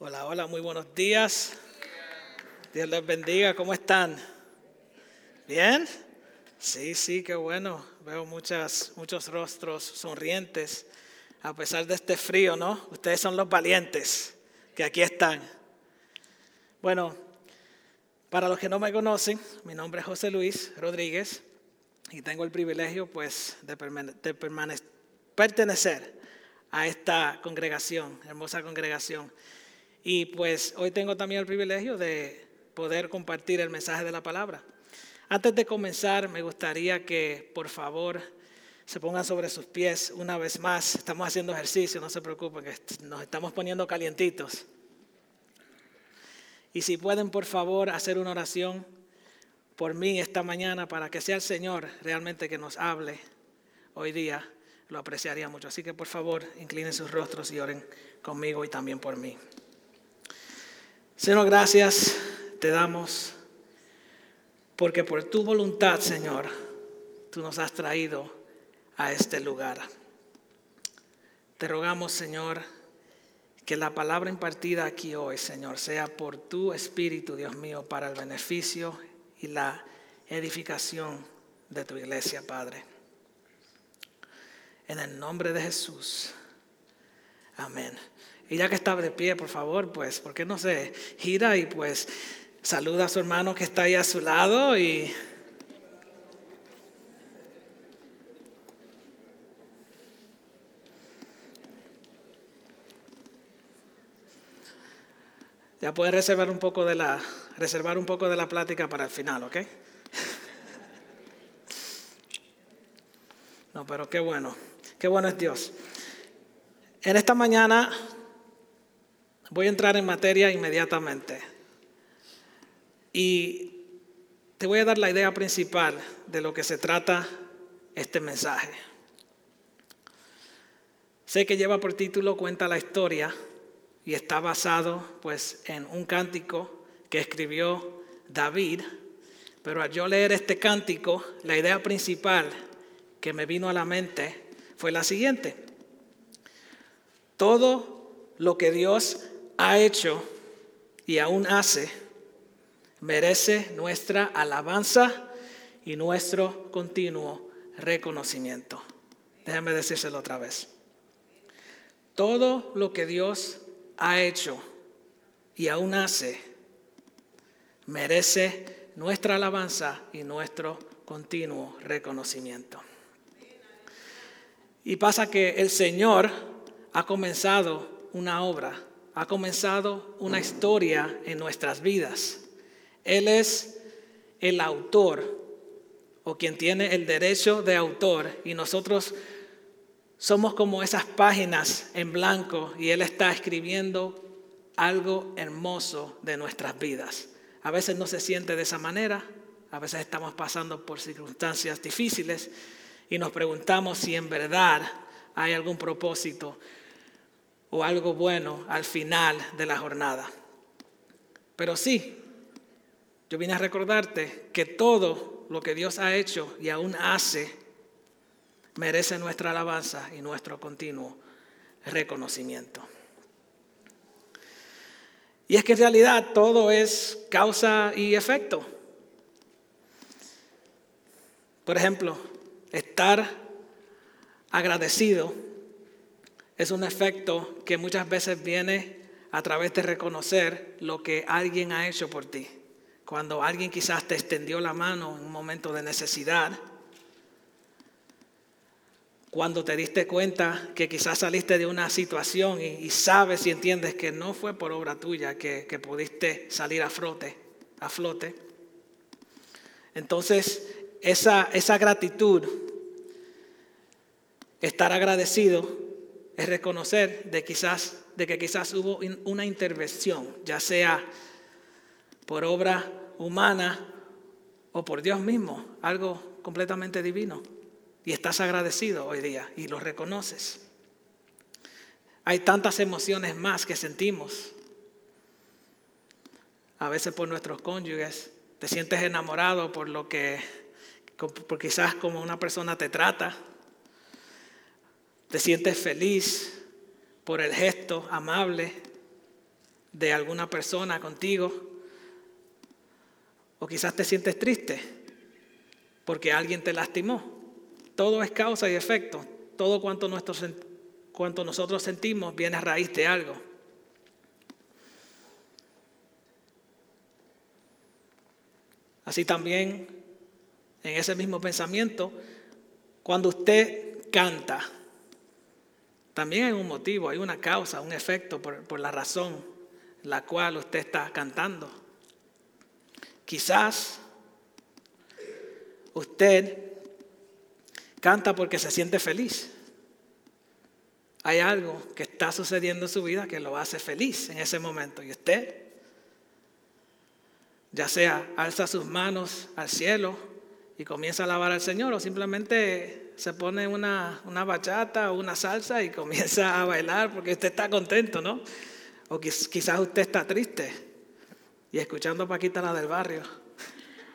Hola, hola, muy buenos días. Dios les bendiga, ¿cómo están? ¿Bien? Sí, sí, qué bueno. Veo muchas, muchos rostros sonrientes a pesar de este frío, ¿no? Ustedes son los valientes que aquí están. Bueno, para los que no me conocen, mi nombre es José Luis Rodríguez y tengo el privilegio pues de, pertenecer a esta congregación, hermosa congregación. Y pues hoy tengo también el privilegio de poder compartir el mensaje de la palabra. Antes de comenzar, me gustaría que por favor se pongan sobre sus pies una vez más. Estamos haciendo ejercicio, no se preocupen, que nos estamos poniendo calientitos. Y si pueden, por favor, hacer una oración por mí esta mañana para que sea el Señor realmente que nos hable hoy día, lo apreciaría mucho. Así que por favor, inclinen sus rostros y oren conmigo y también por mí. Señor, gracias te damos porque por tu voluntad, Señor, tú nos has traído a este lugar. Te rogamos, Señor, que la palabra impartida aquí hoy, Señor, sea por tu Espíritu, Dios mío, para el beneficio y la edificación de tu iglesia, Padre. En el nombre de Jesús. Amén. Y ya que está de pie, por favor, pues, ¿por qué no se gira y pues saluda a su hermano que está ahí a su lado y... Ya puede reservar un poco de la, reservar un poco de la plática para el final, ¿ok? No, pero qué bueno, qué bueno es Dios. En esta mañana Voy a entrar en materia inmediatamente. Y te voy a dar la idea principal de lo que se trata este mensaje. Sé que lleva por título Cuenta la historia y está basado pues en un cántico que escribió David, pero al yo leer este cántico, la idea principal que me vino a la mente fue la siguiente. Todo lo que Dios ha hecho y aún hace merece nuestra alabanza y nuestro continuo reconocimiento. Déjame decírselo otra vez. Todo lo que Dios ha hecho y aún hace merece nuestra alabanza y nuestro continuo reconocimiento. Y pasa que el Señor ha comenzado una obra ha comenzado una historia en nuestras vidas. Él es el autor o quien tiene el derecho de autor y nosotros somos como esas páginas en blanco y Él está escribiendo algo hermoso de nuestras vidas. A veces no se siente de esa manera, a veces estamos pasando por circunstancias difíciles y nos preguntamos si en verdad hay algún propósito o algo bueno al final de la jornada. Pero sí, yo vine a recordarte que todo lo que Dios ha hecho y aún hace merece nuestra alabanza y nuestro continuo reconocimiento. Y es que en realidad todo es causa y efecto. Por ejemplo, estar agradecido es un efecto que muchas veces viene a través de reconocer lo que alguien ha hecho por ti. Cuando alguien quizás te extendió la mano en un momento de necesidad, cuando te diste cuenta que quizás saliste de una situación y, sabes y entiendes que no fue por obra tuya que, que pudiste salir a flote, a flote. Entonces, esa, esa gratitud, estar agradecido, es reconocer de, quizás, de que quizás hubo una intervención, ya sea por obra humana o por Dios mismo, algo completamente divino. Y estás agradecido hoy día y lo reconoces. Hay tantas emociones más que sentimos. A veces por nuestros cónyuges. Te sientes enamorado por lo que, por quizás como una persona te trata te sientes feliz por el gesto amable de alguna persona contigo. O quizás te sientes triste porque alguien te lastimó. Todo es causa y efecto. Todo cuanto, nosotros sentimos viene a raíz de algo. Así también, en ese mismo pensamiento, cuando usted canta, también hay un motivo, hay una causa, un efecto por, por la razón la cual usted está cantando. Quizás usted canta porque se siente feliz. Hay algo que está sucediendo en su vida que lo hace feliz en ese momento. Y usted, ya sea alza sus manos al cielo y comienza a alabar al Señor, o simplemente se pone una, una bachata o una salsa y comienza a bailar porque usted está contento, ¿no? O quizás usted está triste y escuchando a Paquita la del barrio.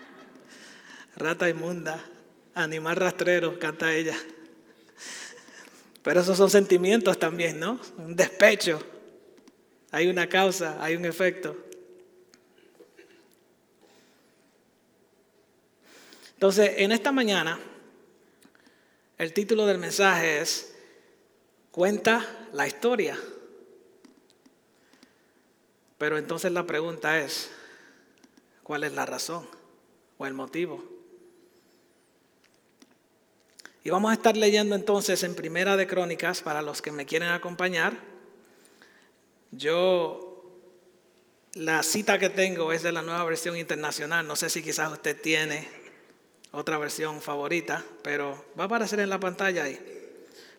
Rata inmunda, animal rastrero, canta ella. Pero esos son sentimientos también, ¿no? Un despecho. Hay una causa, hay un efecto. Entonces, en esta mañana, el título del mensaje es Cuenta la historia. Pero entonces la pregunta es, ¿cuál es la razón o el motivo? Y vamos a estar leyendo entonces en Primera de Crónicas para los que me quieren acompañar. Yo, la cita que tengo es de la nueva versión internacional. No sé si quizás usted tiene otra versión favorita, pero va a aparecer en la pantalla ahí.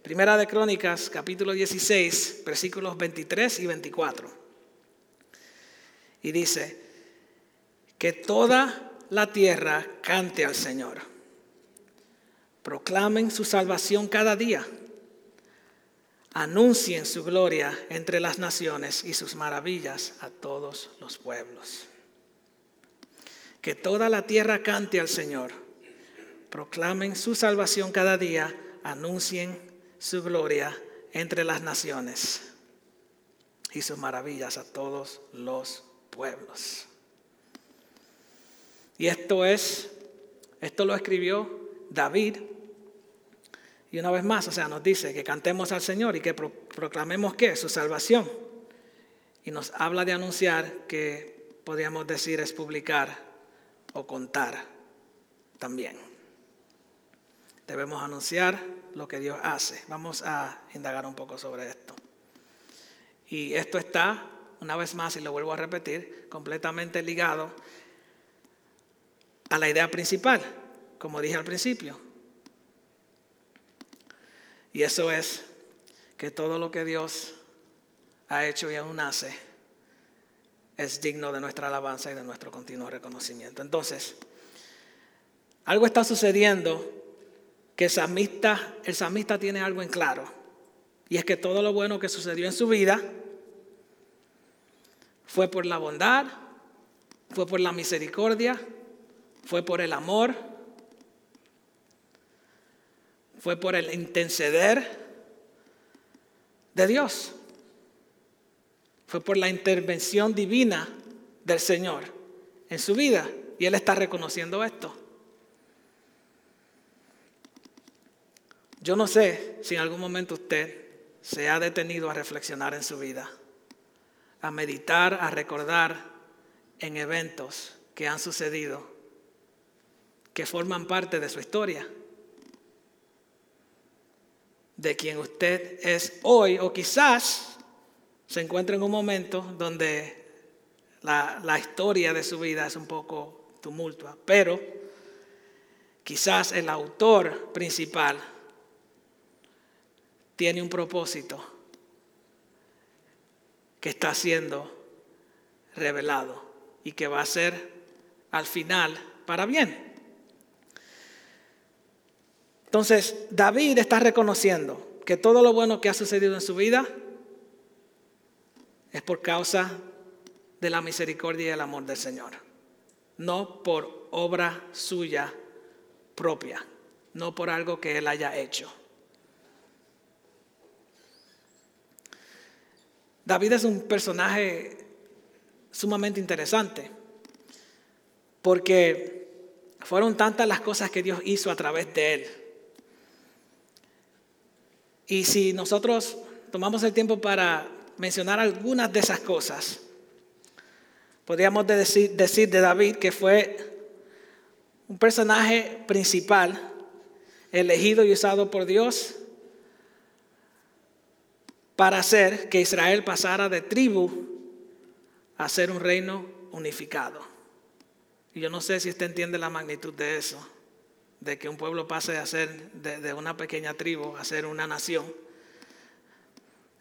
Primera de Crónicas, capítulo 16, versículos 23 y 24. Y dice, que toda la tierra cante al Señor. Proclamen su salvación cada día. Anuncien su gloria entre las naciones y sus maravillas a todos los pueblos. Que toda la tierra cante al Señor. Proclamen su salvación cada día. Anuncien su gloria entre las naciones y sus maravillas a todos los pueblos. Y esto es, esto lo escribió David. Y una vez más, o sea, nos dice que cantemos al Señor y que proclamemos qué? Su salvación. Y nos habla de anunciar que podríamos decir es publicar o contar también. Debemos anunciar lo que Dios hace. Vamos a indagar un poco sobre esto. Y esto está una vez más, y lo vuelvo a repetir, completamente ligado a la idea principal, como dije al principio. Y eso es que todo lo que Dios ha hecho y aún hace es digno de nuestra alabanza y de nuestro continuo reconocimiento. Entonces, algo está sucediendo que el samista, el samista tiene algo en claro. Y es que todo lo bueno que sucedió en su vida fue por la bondad, fue por la misericordia, fue por el amor, fue por el interceder de Dios, fue por la intervención divina del Señor en su vida. Y Él está reconociendo esto. Yo no sé si en algún momento usted se ha detenido a reflexionar en su vida a meditar, a recordar en eventos que han sucedido, que forman parte de su historia, de quien usted es hoy, o quizás se encuentra en un momento donde la, la historia de su vida es un poco tumultua, pero quizás el autor principal tiene un propósito que está siendo revelado y que va a ser al final para bien. Entonces, David está reconociendo que todo lo bueno que ha sucedido en su vida es por causa de la misericordia y el amor del Señor, no por obra suya propia, no por algo que él haya hecho. David es un personaje sumamente interesante, porque fueron tantas las cosas que Dios hizo a través de él. Y si nosotros tomamos el tiempo para mencionar algunas de esas cosas, podríamos decir, de David que fue un personaje principal, elegido y usado por Dios para hacer que Israel pasara de tribu a ser un reino unificado. Y yo no sé si usted entiende la magnitud de eso, de que un pueblo pase de, una pequeña tribu a ser una nación.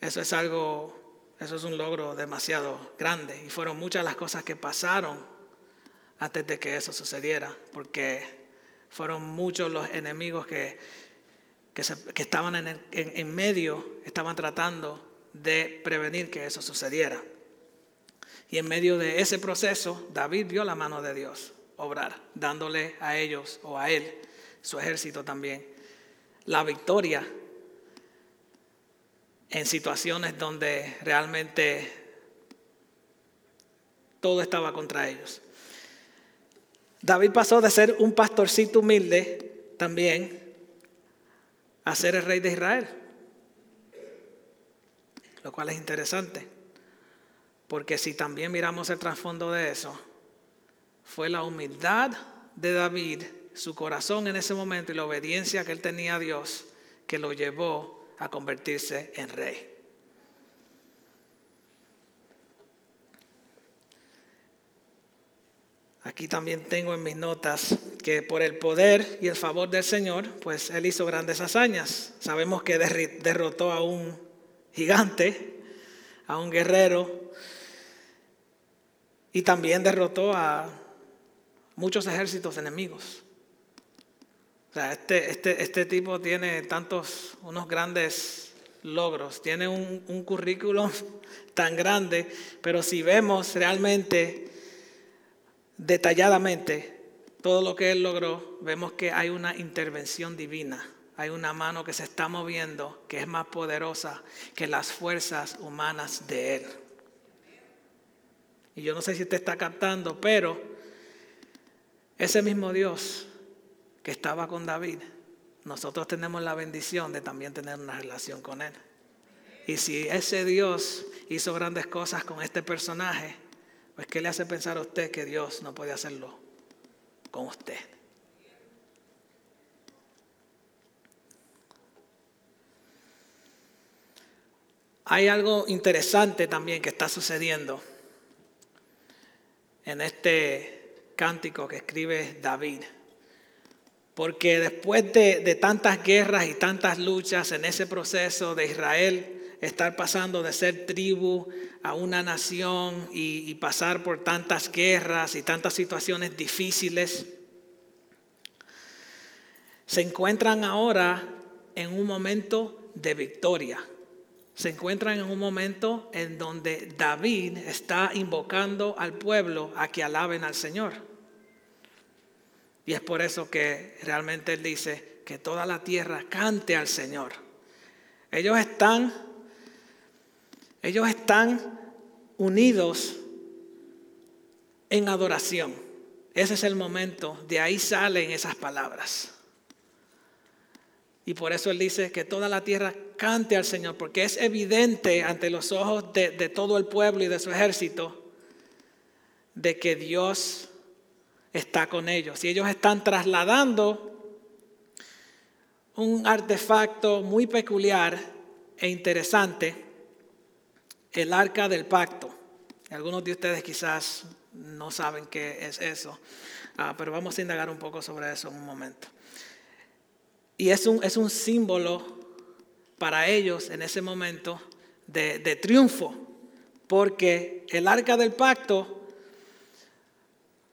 Eso es algo, eso es un logro demasiado grande. Y fueron muchas las cosas que pasaron antes de que eso sucediera, porque fueron muchos los enemigos que, que, estaban en, en medio, estaban tratando de prevenir que eso sucediera. Y en medio de ese proceso, David vio la mano de Dios obrar, dándole a ellos o a él, su ejército también, la victoria en situaciones donde realmente todo estaba contra ellos. David pasó de ser un pastorcito humilde también ser el rey de Israel, lo cual es interesante. Porque si también miramos el trasfondo de eso, fue la humildad de David, su corazón en ese momento y la obediencia que él tenía a Dios que lo llevó a convertirse en rey. Aquí también tengo en mis notas que por el poder y el favor del Señor, pues Él hizo grandes hazañas. Sabemos que derrotó a un gigante, a un guerrero, y también derrotó a muchos ejércitos enemigos. O sea, este, este, este tipo tiene tantos, unos grandes logros, tiene un, un currículum tan grande, pero si vemos realmente, detalladamente, todo lo que él logró, vemos que hay una intervención divina, hay una mano que se está moviendo, que es más poderosa que las fuerzas humanas de él. Y yo no sé si usted está captando, pero ese mismo Dios que estaba con David, nosotros tenemos la bendición de también tener una relación con Él. Y si ese Dios hizo grandes cosas con este personaje, pues ¿qué le hace pensar a usted que Dios no puede hacerlo con usted? Hay algo interesante también que está sucediendo en este cántico que escribe David. Porque después de, tantas guerras y tantas luchas en ese proceso de Israel, estar pasando de ser tribu a una nación y, pasar por tantas guerras y tantas situaciones difíciles, se encuentran ahora en un momento de victoria se encuentran en un momento en donde David está invocando al pueblo a que alaben al Señor. Y es por eso que realmente él dice que toda la tierra cante al Señor. Ellos están ellos están unidos en adoración. Ese es el momento, de ahí salen esas palabras. Y por eso él dice que toda la tierra cante al Señor, porque es evidente ante los ojos de, todo el pueblo y de su ejército de que Dios está con ellos. Y ellos están trasladando un artefacto muy peculiar e interesante, el arca del pacto. Algunos de ustedes quizás no saben qué es eso, ah, pero vamos a indagar un poco sobre eso en un momento. Y es un, es un símbolo para ellos en ese momento de, de triunfo, porque el arca del pacto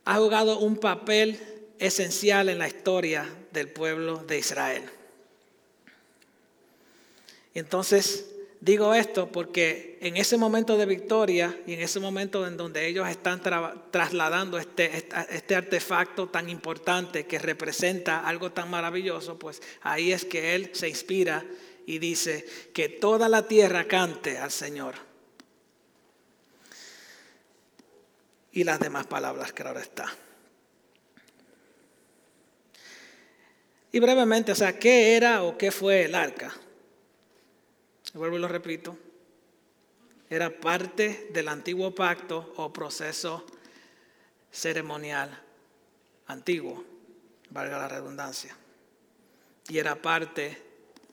ha jugado un papel esencial en la historia del pueblo de Israel. Entonces, Digo esto porque en ese momento de victoria y en ese momento en donde ellos están trasladando este, este artefacto tan importante que representa algo tan maravilloso, pues ahí es que Él se inspira y dice que toda la tierra cante al Señor. y las demás palabras que ahora está. Y brevemente, o sea, ¿qué era o qué fue el arca? Vuelvo y lo repito. Era parte del antiguo pacto o proceso ceremonial antiguo, valga la redundancia. Y era parte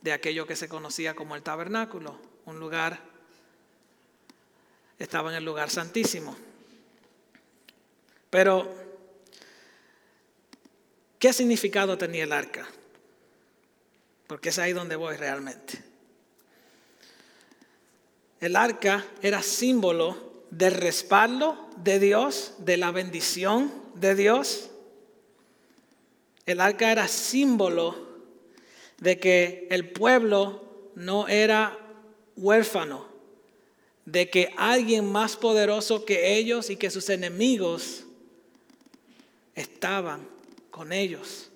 de aquello que se conocía como el tabernáculo, un lugar, estaba en el lugar santísimo. Pero, ¿qué significado tenía el arca? Porque es ahí donde voy realmente. El arca era símbolo del respaldo de Dios, de la bendición de Dios. El arca era símbolo de que el pueblo no era huérfano, de que alguien más poderoso que ellos y que sus enemigos estaban con ellos.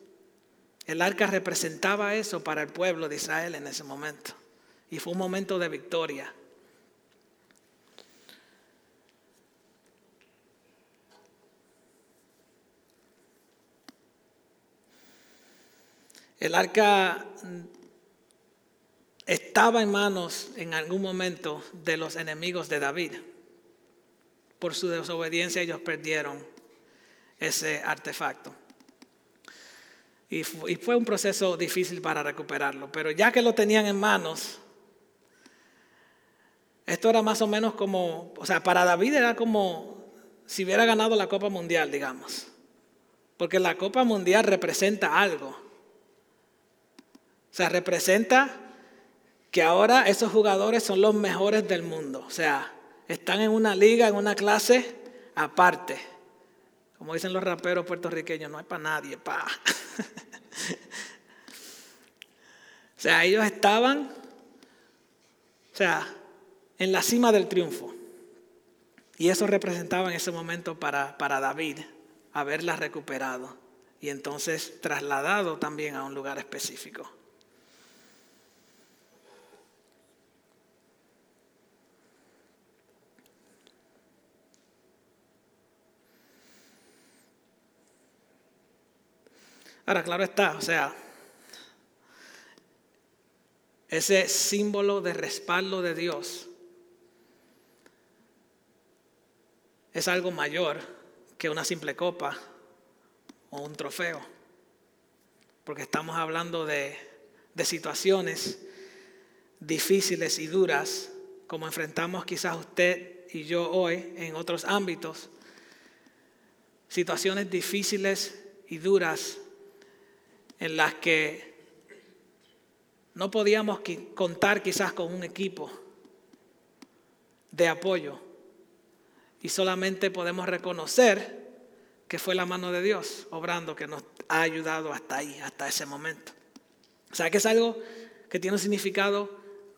El arca representaba eso para el pueblo de Israel en ese momento. Y fue un momento de victoria. El arca estaba en manos en algún momento de los enemigos de David. Por su desobediencia ellos perdieron ese artefacto. Y fue un proceso difícil para recuperarlo, pero ya que lo tenían en manos, esto era más o menos como, o sea, para David era como si hubiera ganado la Copa Mundial, digamos. Porque la Copa Mundial representa algo. Sea, representa que ahora esos jugadores son los mejores del mundo. O sea, están en una liga, en una clase aparte. Como dicen los raperos puertorriqueños, no hay para nadie, pa. o sea, ellos estaban, o sea, en la cima del triunfo. Y eso representaba en ese momento para, para David haberla recuperado y entonces trasladado también a un lugar específico. Ahora, claro está, o sea, ese símbolo de respaldo de Dios es algo mayor que una simple copa o un trofeo, porque estamos hablando de, de situaciones difíciles y duras, como enfrentamos quizás usted y yo hoy en otros ámbitos, situaciones difíciles y duras en las que no podíamos contar quizás con un equipo de apoyo y solamente podemos reconocer que fue la mano de Dios obrando que nos ha ayudado hasta ahí, hasta ese momento. O sea que es algo que tiene un significado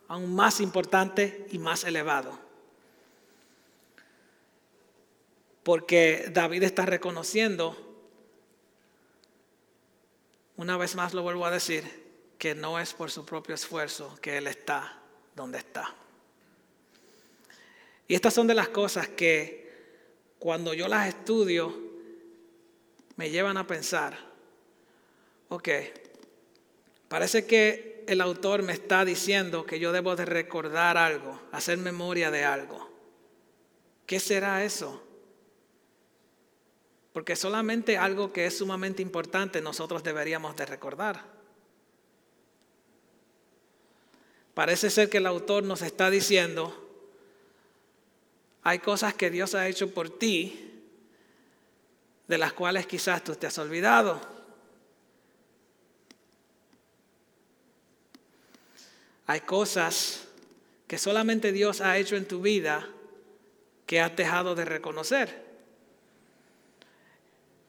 aún más importante y más elevado. Porque David está reconociendo una vez más lo vuelvo a decir, que no es por su propio esfuerzo que Él está donde está. Y estas son de las cosas que cuando yo las estudio me llevan a pensar, ok, parece que el autor me está diciendo que yo debo de recordar algo, hacer memoria de algo. ¿Qué será eso? Porque solamente algo que es sumamente importante nosotros deberíamos de recordar. Parece ser que el autor nos está diciendo, hay cosas que Dios ha hecho por ti, de las cuales quizás tú te has olvidado. Hay cosas que solamente Dios ha hecho en tu vida que has dejado de reconocer.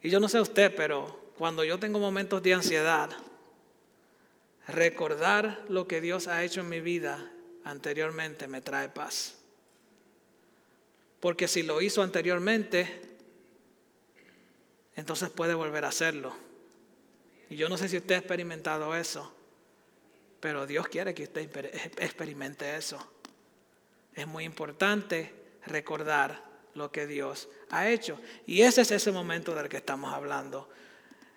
Y yo no sé usted, pero cuando yo tengo momentos de ansiedad, recordar lo que Dios ha hecho en mi vida anteriormente me trae paz. Porque si lo hizo anteriormente, entonces puede volver a hacerlo. Y yo no sé si usted ha experimentado eso, pero Dios quiere que usted experimente eso. Es muy importante recordar lo que Dios ha hecho. Y ese es ese momento del que estamos hablando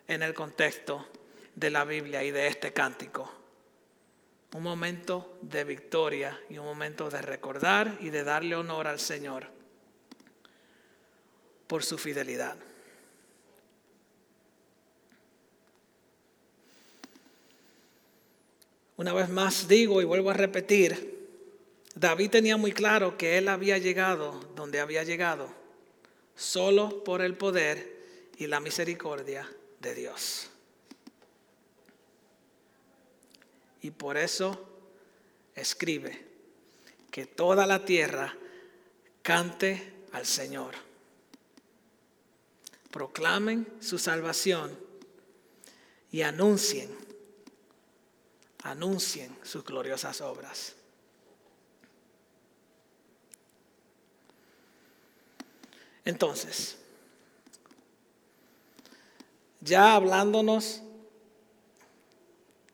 en el contexto de la Biblia y de este cántico. Un momento de victoria y un momento de recordar y de darle honor al Señor por su fidelidad. Una vez más digo y vuelvo a repetir, David tenía muy claro que él había llegado donde había llegado solo por el poder y la misericordia de Dios. Y por eso escribe que toda la tierra cante al Señor. Proclamen su salvación y anuncien, anuncien sus gloriosas obras. Entonces, ya hablándonos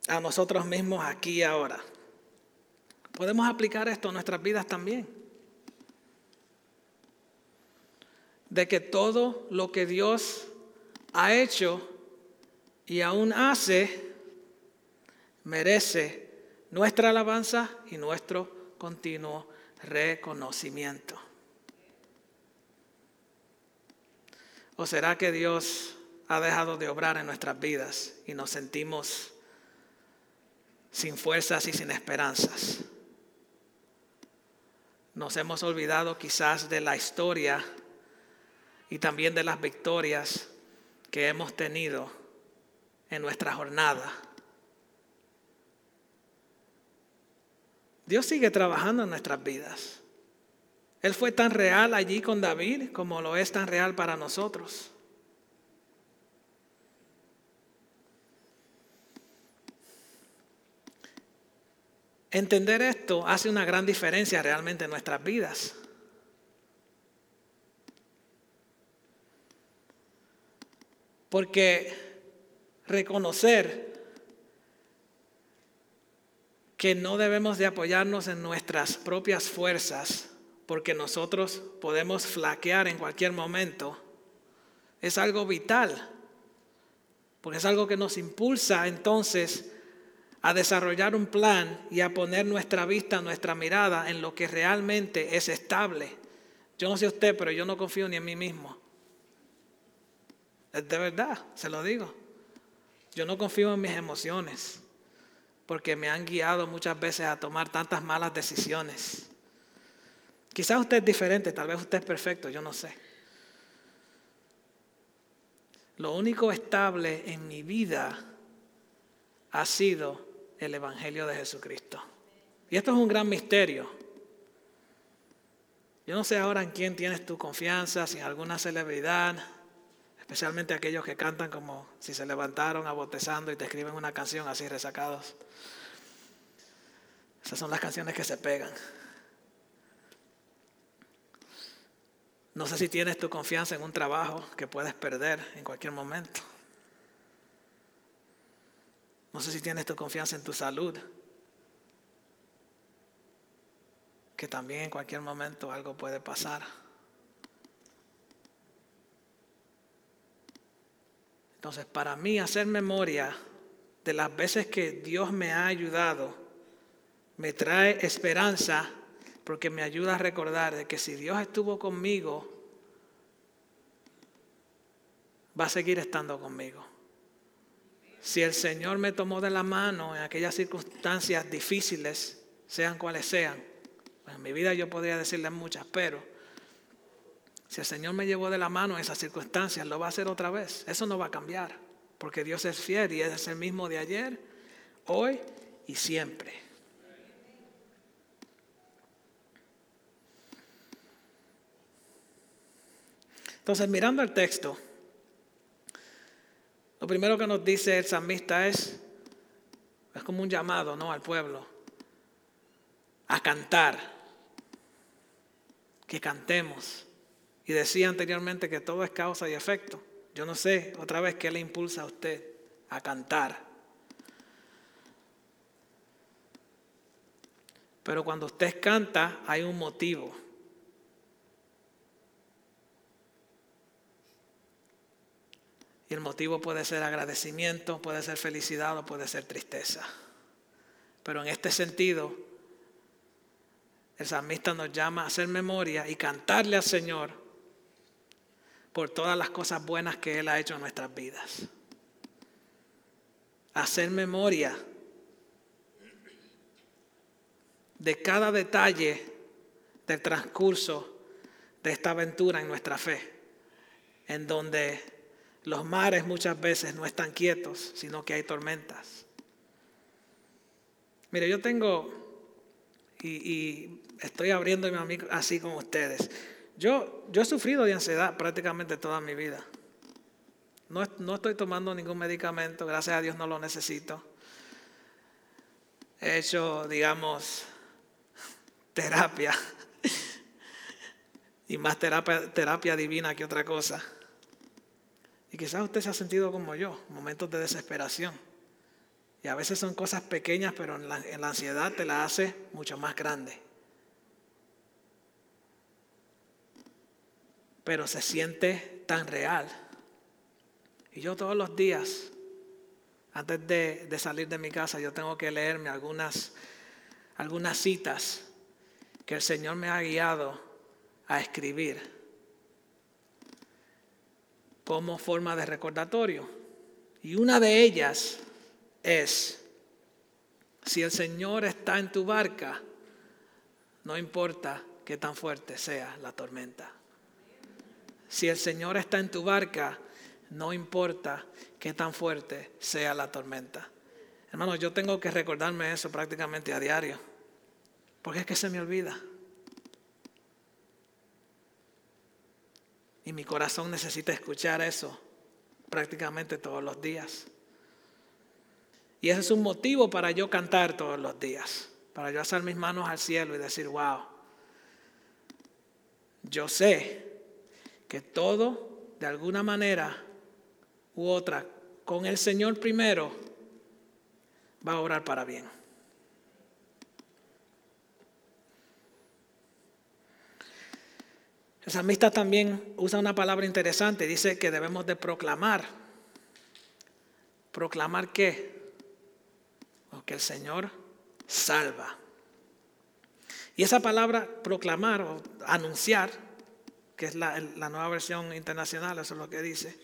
a nosotros mismos aquí y ahora, podemos aplicar esto a nuestras vidas también. De que todo lo que Dios ha hecho y aún hace merece nuestra alabanza y nuestro continuo reconocimiento. ¿O será que Dios ha dejado de obrar en nuestras vidas y nos sentimos sin fuerzas y sin esperanzas? Nos hemos olvidado quizás de la historia y también de las victorias que hemos tenido en nuestra jornada. Dios sigue trabajando en nuestras vidas. Él fue tan real allí con David como lo es tan real para nosotros. Entender esto hace una gran diferencia realmente en nuestras vidas. Porque reconocer que no debemos de apoyarnos en nuestras propias fuerzas porque nosotros podemos flaquear en cualquier momento, es algo vital, porque es algo que nos impulsa entonces a desarrollar un plan y a poner nuestra vista, nuestra mirada en lo que realmente es estable. Yo no sé usted, pero yo no confío ni en mí mismo. De verdad, se lo digo. Yo no confío en mis emociones, porque me han guiado muchas veces a tomar tantas malas decisiones. Quizás usted es diferente, tal vez usted es perfecto, yo no sé. Lo único estable en mi vida ha sido el Evangelio de Jesucristo. Y esto es un gran misterio. Yo no sé ahora en quién tienes tu confianza, si en alguna celebridad, especialmente aquellos que cantan como si se levantaron abotezando y te escriben una canción así resacados. Esas son las canciones que se pegan. No sé si tienes tu confianza en un trabajo que puedes perder en cualquier momento. No sé si tienes tu confianza en tu salud, que también en cualquier momento algo puede pasar. Entonces, para mí hacer memoria de las veces que Dios me ha ayudado, me trae esperanza porque me ayuda a recordar de que si Dios estuvo conmigo, va a seguir estando conmigo. Si el Señor me tomó de la mano en aquellas circunstancias difíciles, sean cuales sean, pues en mi vida yo podría decirles muchas, pero si el Señor me llevó de la mano en esas circunstancias, lo va a hacer otra vez. Eso no va a cambiar, porque Dios es fiel y es el mismo de ayer, hoy y siempre. Entonces, mirando el texto, lo primero que nos dice el salmista es, es como un llamado ¿no? al pueblo a cantar, que cantemos. Y decía anteriormente que todo es causa y efecto. Yo no sé otra vez qué le impulsa a usted a cantar. Pero cuando usted canta hay un motivo. Y el motivo puede ser agradecimiento, puede ser felicidad o puede ser tristeza. Pero en este sentido, el salmista nos llama a hacer memoria y cantarle al Señor por todas las cosas buenas que Él ha hecho en nuestras vidas. Hacer memoria de cada detalle del transcurso de esta aventura en nuestra fe, en donde los mares muchas veces no están quietos, sino que hay tormentas. Mire, yo tengo, y, estoy abriéndome a mí así como ustedes, yo, yo he sufrido de ansiedad prácticamente toda mi vida. No, no estoy tomando ningún medicamento, gracias a Dios no lo necesito. He hecho, digamos, terapia. y más terapia, terapia divina que otra cosa. Quizás usted se ha sentido como yo, momentos de desesperación. Y a veces son cosas pequeñas, pero en la, en la ansiedad te la hace mucho más grande. Pero se siente tan real. Y yo todos los días, antes de, de salir de mi casa, yo tengo que leerme algunas, algunas citas que el Señor me ha guiado a escribir como forma de recordatorio. Y una de ellas es, si el Señor está en tu barca, no importa qué tan fuerte sea la tormenta. Si el Señor está en tu barca, no importa qué tan fuerte sea la tormenta. Hermanos, yo tengo que recordarme eso prácticamente a diario. Porque es que se me olvida. Y mi corazón necesita escuchar eso prácticamente todos los días. Y ese es un motivo para yo cantar todos los días, para yo hacer mis manos al cielo y decir, wow, yo sé que todo, de alguna manera u otra, con el Señor primero, va a orar para bien. El salmista también usa una palabra interesante, dice que debemos de proclamar. ¿Proclamar qué? que el Señor salva. Y esa palabra proclamar o anunciar, que es la, la nueva versión internacional, eso es lo que dice,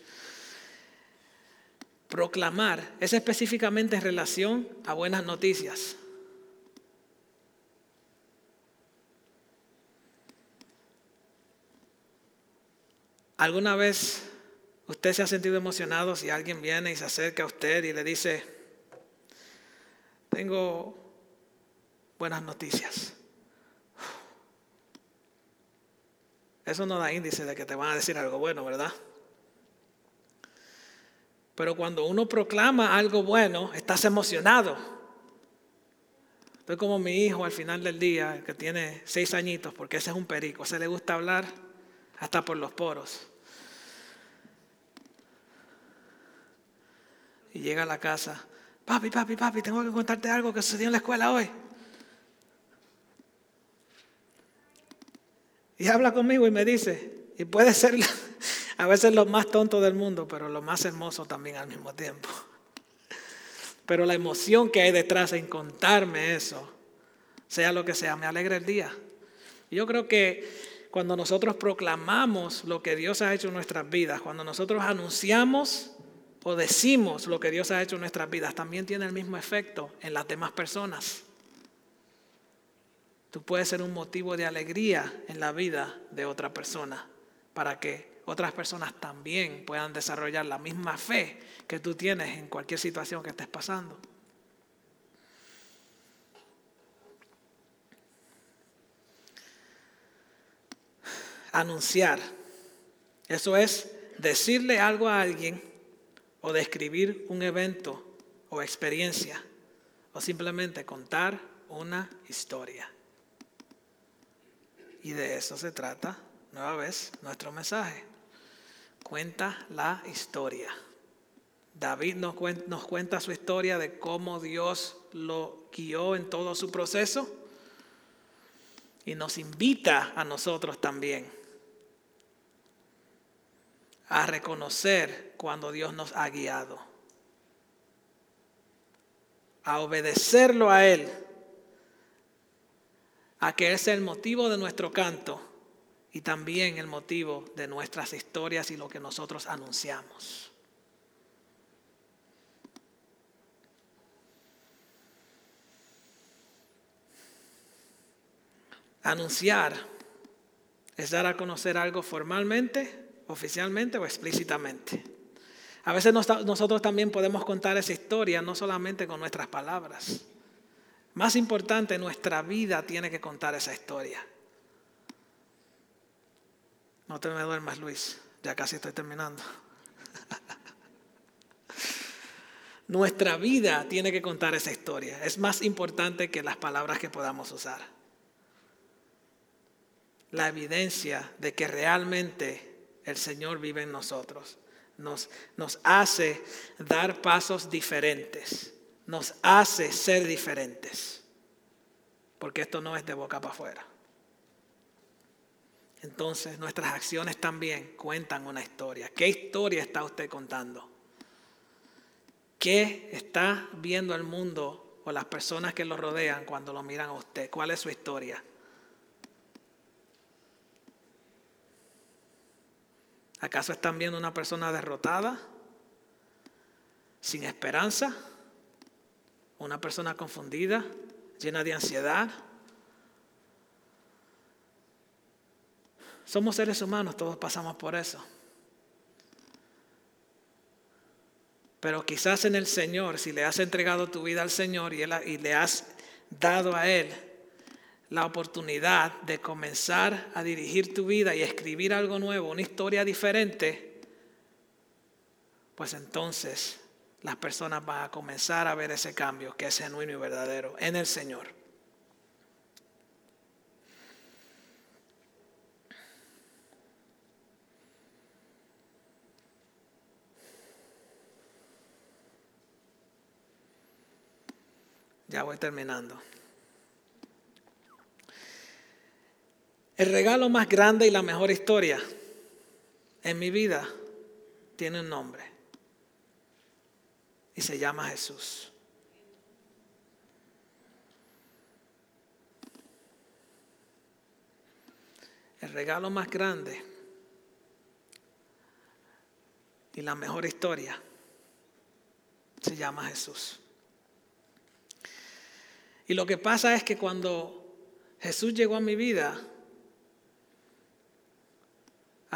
proclamar es específicamente en relación a buenas noticias. ¿Alguna vez usted se ha sentido emocionado si alguien viene y se acerca a usted y le dice, tengo buenas noticias? Eso no da índice de que te van a decir algo bueno, ¿verdad? Pero cuando uno proclama algo bueno, estás emocionado. Estoy como mi hijo al final del día, que tiene seis añitos, porque ese es un perico, ese le gusta hablar hasta por los poros. Y llega a la casa, papi, papi, papi, tengo que contarte algo que sucedió en la escuela hoy. Y habla conmigo y me dice, y puede ser a veces lo más tonto del mundo, pero lo más hermoso también al mismo tiempo. Pero la emoción que hay detrás en contarme eso, sea lo que sea, me alegra el día. Yo creo que cuando nosotros proclamamos lo que Dios ha hecho en nuestras vidas, cuando nosotros anunciamos o decimos lo que Dios ha hecho en nuestras vidas, también tiene el mismo efecto en las demás personas. Tú puedes ser un motivo de alegría en la vida de otra persona para que otras personas también puedan desarrollar la misma fe que tú tienes en cualquier situación que estés pasando. Anunciar. Eso es decirle algo a alguien o describir un evento o experiencia o simplemente contar una historia. Y de eso se trata, nueva vez, nuestro mensaje. Cuenta la historia. David nos cuenta, nos cuenta su historia de cómo Dios lo guió en todo su proceso y nos invita a nosotros también a reconocer cuando Dios nos ha guiado, a obedecerlo a Él, a que es el motivo de nuestro canto y también el motivo de nuestras historias y lo que nosotros anunciamos. Anunciar es dar a conocer algo formalmente, oficialmente o explícitamente. A veces nosotros también podemos contar esa historia no solamente con nuestras palabras. Más importante, nuestra vida tiene que contar esa historia. No te me duermas, Luis. Ya casi estoy terminando. Nuestra vida tiene que contar esa historia. Es más importante que las palabras que podamos usar la evidencia de que realmente el Señor vive en nosotros. Nos, nos hace dar pasos diferentes, nos hace ser diferentes, porque esto no es de boca para afuera. Entonces nuestras acciones también cuentan una historia. ¿Qué historia está usted contando? ¿Qué está viendo el mundo o las personas que lo rodean cuando lo miran a usted? ¿Cuál es su historia? ¿Acaso están viendo una persona derrotada? ¿Sin esperanza? ¿Una persona confundida? ¿Llena de ansiedad? Somos seres humanos, todos pasamos por eso. Pero quizás en el Señor, si le has entregado tu vida al Señor y, le has dado a Él la oportunidad de comenzar a dirigir tu vida y escribir algo nuevo, una historia diferente, pues entonces las personas van a comenzar a ver ese cambio que es genuino y verdadero en el Señor. Ya voy terminando. El regalo más grande y la mejor historia en mi vida tiene un nombre y se llama Jesús. El regalo más grande y la mejor historia se llama Jesús. Y lo que pasa es que cuando Jesús llegó a mi vida,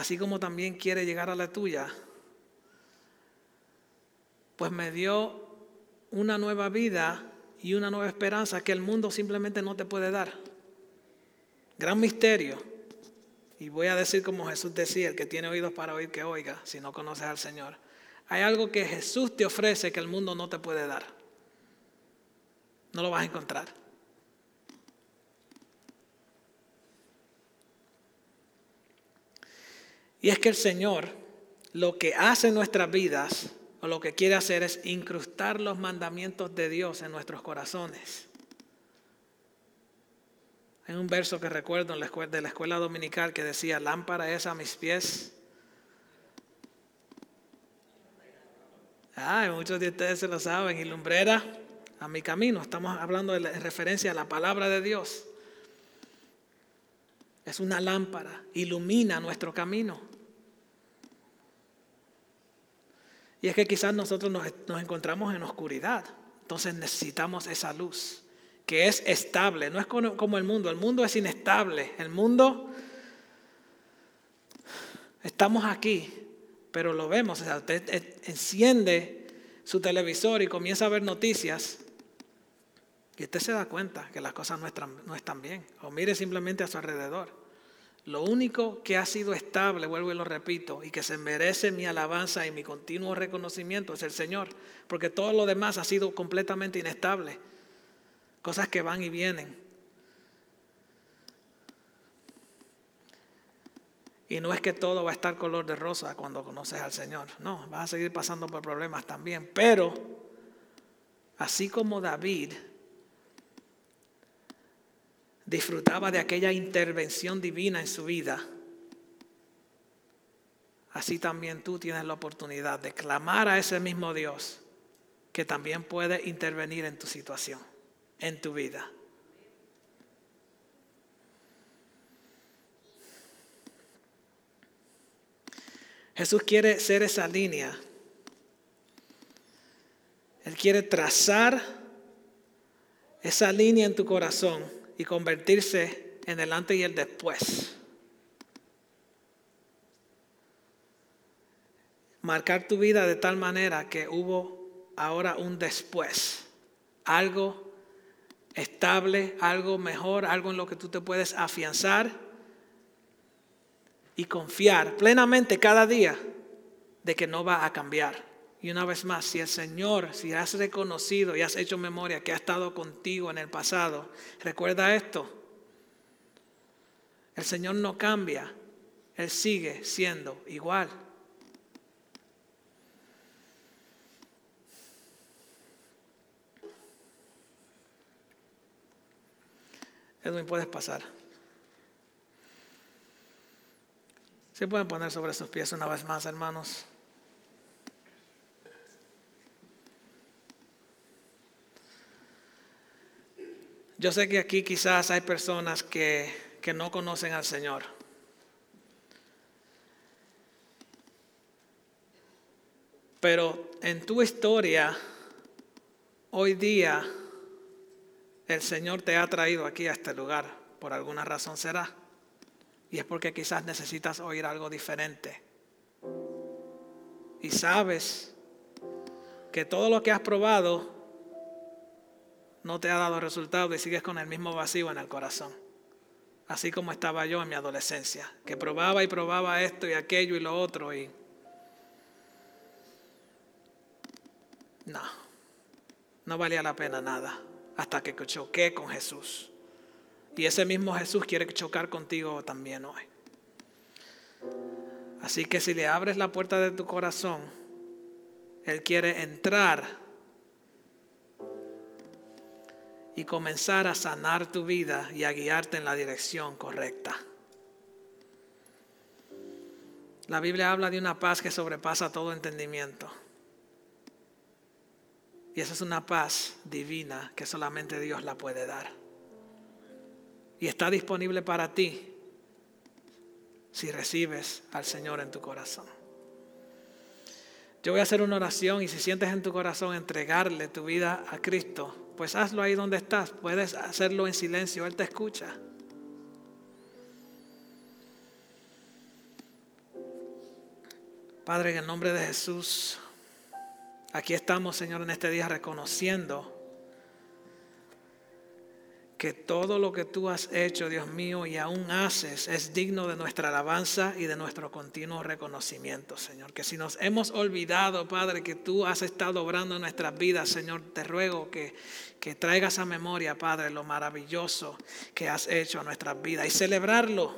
así como también quiere llegar a la tuya, pues me dio una nueva vida y una nueva esperanza que el mundo simplemente no te puede dar. Gran misterio. Y voy a decir como Jesús decía, el que tiene oídos para oír que oiga, si no conoces al Señor. Hay algo que Jesús te ofrece que el mundo no te puede dar. No lo vas a encontrar. Y es que el Señor lo que hace en nuestras vidas, o lo que quiere hacer es incrustar los mandamientos de Dios en nuestros corazones. Hay un verso que recuerdo en la escuela, de la escuela dominical que decía, lámpara es a mis pies. Ah, muchos de ustedes se lo saben, y lumbrera a mi camino. Estamos hablando de referencia a la palabra de Dios. Es una lámpara, ilumina nuestro camino. Y es que quizás nosotros nos, encontramos en oscuridad. Entonces necesitamos esa luz que es estable. No es como el mundo. El mundo es inestable. El mundo, estamos aquí, pero lo vemos. O sea, usted enciende su televisor y comienza a ver noticias. Y usted se da cuenta que las cosas no están, no están bien. O mire simplemente a su alrededor. Lo único que ha sido estable, vuelvo y lo repito, y que se merece mi alabanza y mi continuo reconocimiento es el Señor, porque todo lo demás ha sido completamente inestable, cosas que van y vienen. Y no es que todo va a estar color de rosa cuando conoces al Señor, no, vas a seguir pasando por problemas también, pero así como David disfrutaba de aquella intervención divina en su vida. así también tú tienes la oportunidad de clamar a ese mismo Dios que también puede intervenir en tu situación, en tu vida. Jesús quiere ser esa línea. Él quiere trazar esa línea en tu corazón y convertirse en el antes y el después. Marcar tu vida de tal manera que hubo ahora un después. Algo estable, algo mejor, algo en lo que tú te puedes afianzar y confiar plenamente cada día de que no va a cambiar. Y una vez más, si el Señor, si has reconocido y has hecho memoria que ha estado contigo en el pasado, recuerda esto. El Señor no cambia, Él sigue siendo igual. Edwin, puedes pasar. Se pueden poner sobre sus pies una vez más, hermanos. Yo sé que aquí quizás hay personas que, que no conocen al Señor. Pero en tu historia, hoy día, el Señor te ha traído aquí a este lugar. Por alguna razón será. Y es porque quizás necesitas oír algo diferente. Y sabes que todo lo que has probado no te ha dado resultado y sigues con el mismo vacío en el corazón. Así como estaba yo en mi adolescencia, que probaba y probaba esto y aquello y lo otro y... No, no valía la pena nada hasta que choqué con Jesús. Y ese mismo Jesús quiere chocar contigo también hoy. Así que si le abres la puerta de tu corazón, Él quiere entrar y comenzar a sanar tu vida y a guiarte en la dirección correcta. La Biblia habla de una paz que sobrepasa todo entendimiento. Y esa es una paz divina que solamente Dios la puede dar. Y está disponible para ti si recibes al Señor en tu corazón. Yo voy a hacer una oración y si sientes en tu corazón entregarle tu vida a Cristo, pues hazlo ahí donde estás. Puedes hacerlo en silencio, Él te escucha. Padre, en el nombre de Jesús, aquí estamos, Señor, en este día reconociendo que todo lo que tú has hecho, Dios mío, y aún haces, es digno de nuestra alabanza y de nuestro continuo reconocimiento, Señor. Que si nos hemos olvidado, Padre, que tú has estado obrando en nuestras vidas, Señor, te ruego que, que traigas a memoria, Padre, lo maravilloso que has hecho en nuestras vidas y celebrarlo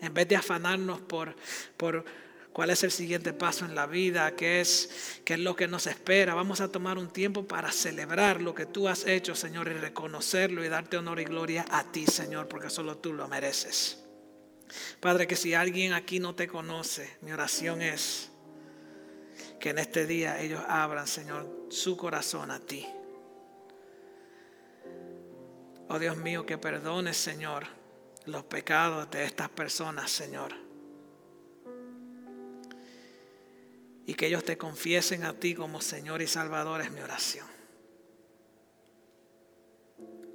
en vez de afanarnos por... por cuál es el siguiente paso en la vida, qué es, qué es lo que nos espera. Vamos a tomar un tiempo para celebrar lo que tú has hecho, Señor, y reconocerlo y darte honor y gloria a ti, Señor, porque solo tú lo mereces. Padre, que si alguien aquí no te conoce, mi oración es que en este día ellos abran, Señor, su corazón a ti. Oh Dios mío, que perdones, Señor, los pecados de estas personas, Señor y que ellos te confiesen a ti como Señor y Salvador es mi oración.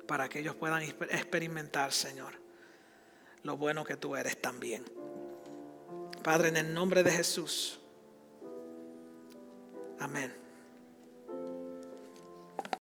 Para que ellos puedan experimentar, Señor, lo bueno que tú eres también. Padre, en el nombre de Jesús. Amén.